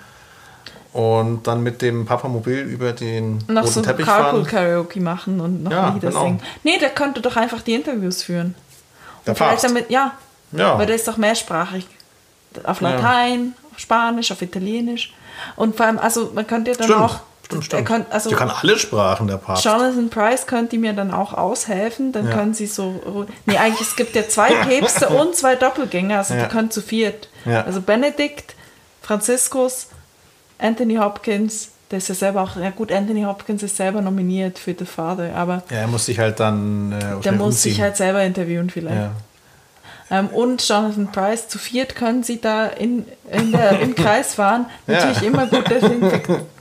und dann mit dem Papamobil über den noch roten so Teppich Carpool Karaoke machen und noch ja, Lieder genau. singen. Nee, der könnte doch einfach die Interviews führen. Der Papst. Damit, ja, ja, weil der ist doch mehrsprachig. Auf Latein, ja. auf Spanisch, auf Italienisch. Und vor allem, also man könnte ja dann stimmt, auch. Stimmt, stimmt. Könnt, also der kann alle Sprachen, der Papst. Jonathan Price könnte mir dann auch aushelfen. Dann ja. können sie so. Nee, eigentlich, es gibt ja zwei Päpste und zwei Doppelgänger. Also die können zu viert. Also Benedikt, Franziskus Anthony Hopkins, der ist ja selber auch, ja gut, Anthony Hopkins ist selber nominiert für The Father, aber. Ja, er muss sich halt dann. Äh, der muss umziehen. sich halt selber interviewen, vielleicht. Ja. Ähm, und Jonathan Price, zu viert können sie da in, in der, im Kreis fahren. Natürlich ja. immer gut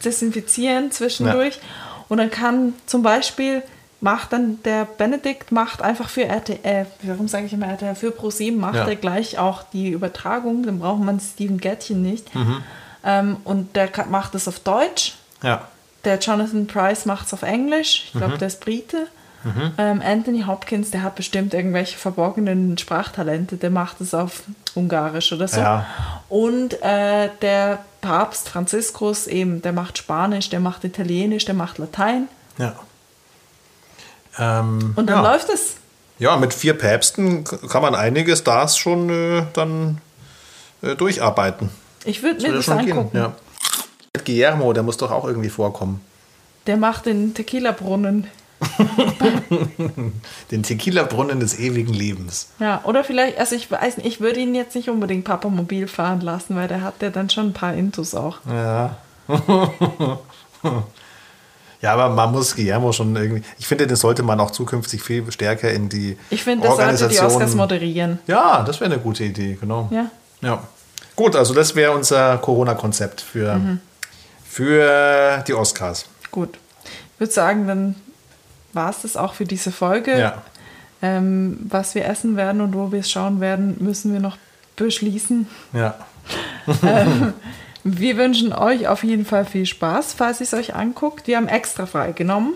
desinfizieren zwischendurch. Ja. Und dann kann zum Beispiel macht dann der Benedikt macht einfach für RTL, äh, warum sage ich immer RTL, für ProSieben macht ja. er gleich auch die Übertragung, dann braucht man Steven Gätchen nicht. Mhm. Ähm, und der macht es auf Deutsch. Ja. Der Jonathan Price macht es auf Englisch. Ich glaube, mhm. der ist Brite. Mhm. Ähm, Anthony Hopkins, der hat bestimmt irgendwelche verborgenen Sprachtalente. Der macht es auf Ungarisch oder so. Ja. Und äh, der Papst Franziskus eben, der macht Spanisch, der macht Italienisch, der macht Latein. Ja. Ähm, und dann ja. läuft es. Ja, mit vier Päpsten kann man einige Stars schon äh, dann äh, durcharbeiten. Ich würde mir das schon angucken. gehen. Ja. Guillermo, der muss doch auch irgendwie vorkommen. Der macht den Tequila-Brunnen. Den Tequila-Brunnen des ewigen Lebens. Ja, oder vielleicht, also ich weiß nicht, ich würde ihn jetzt nicht unbedingt Papa Mobil fahren lassen, weil der hat ja dann schon ein paar Intus auch. Ja. ja, aber man muss Guillermo schon irgendwie. Ich finde, das sollte man auch zukünftig viel stärker in die Ich finde, der sollte die Oscars moderieren. Ja, das wäre eine gute Idee, genau. Ja. Ja. Gut, also das wäre unser Corona-Konzept für, Mhm. für die Oscars. Gut. Ich würde sagen, dann war es das auch für diese Folge. Ja. Ähm, was wir essen werden und wo wir es schauen werden, müssen wir noch beschließen. Ja. Wir wünschen euch auf jeden Fall viel Spaß, falls ihr es euch anguckt. Wir haben extra frei genommen.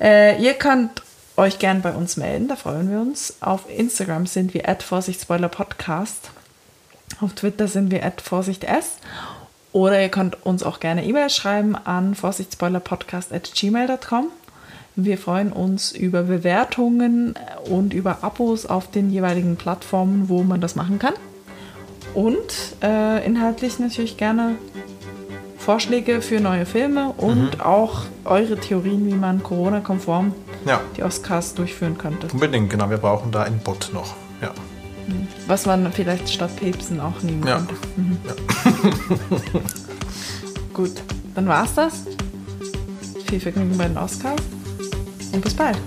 Äh, ihr könnt euch gern bei uns melden, da freuen wir uns. Auf Instagram sind wir at Podcast. Auf Twitter sind wir at vorsichts. Oder ihr könnt uns auch gerne E-Mail schreiben an vorsichtspoilerpodcast.gmail.com. Wir freuen uns über Bewertungen und über Abos auf den jeweiligen Plattformen, wo man das machen kann. Und äh, inhaltlich natürlich gerne Vorschläge für neue Filme und auch eure Theorien, wie man Corona-konform Ja. die Oscars durchführen könnte. Unbedingt, genau. Wir brauchen da einen Bot noch. Ja. Was man vielleicht statt Päpsten auch nehmen Ja. könnte. Mhm. Gut, dann war's das. Viel Vergnügen bei den Oscars und bis bald.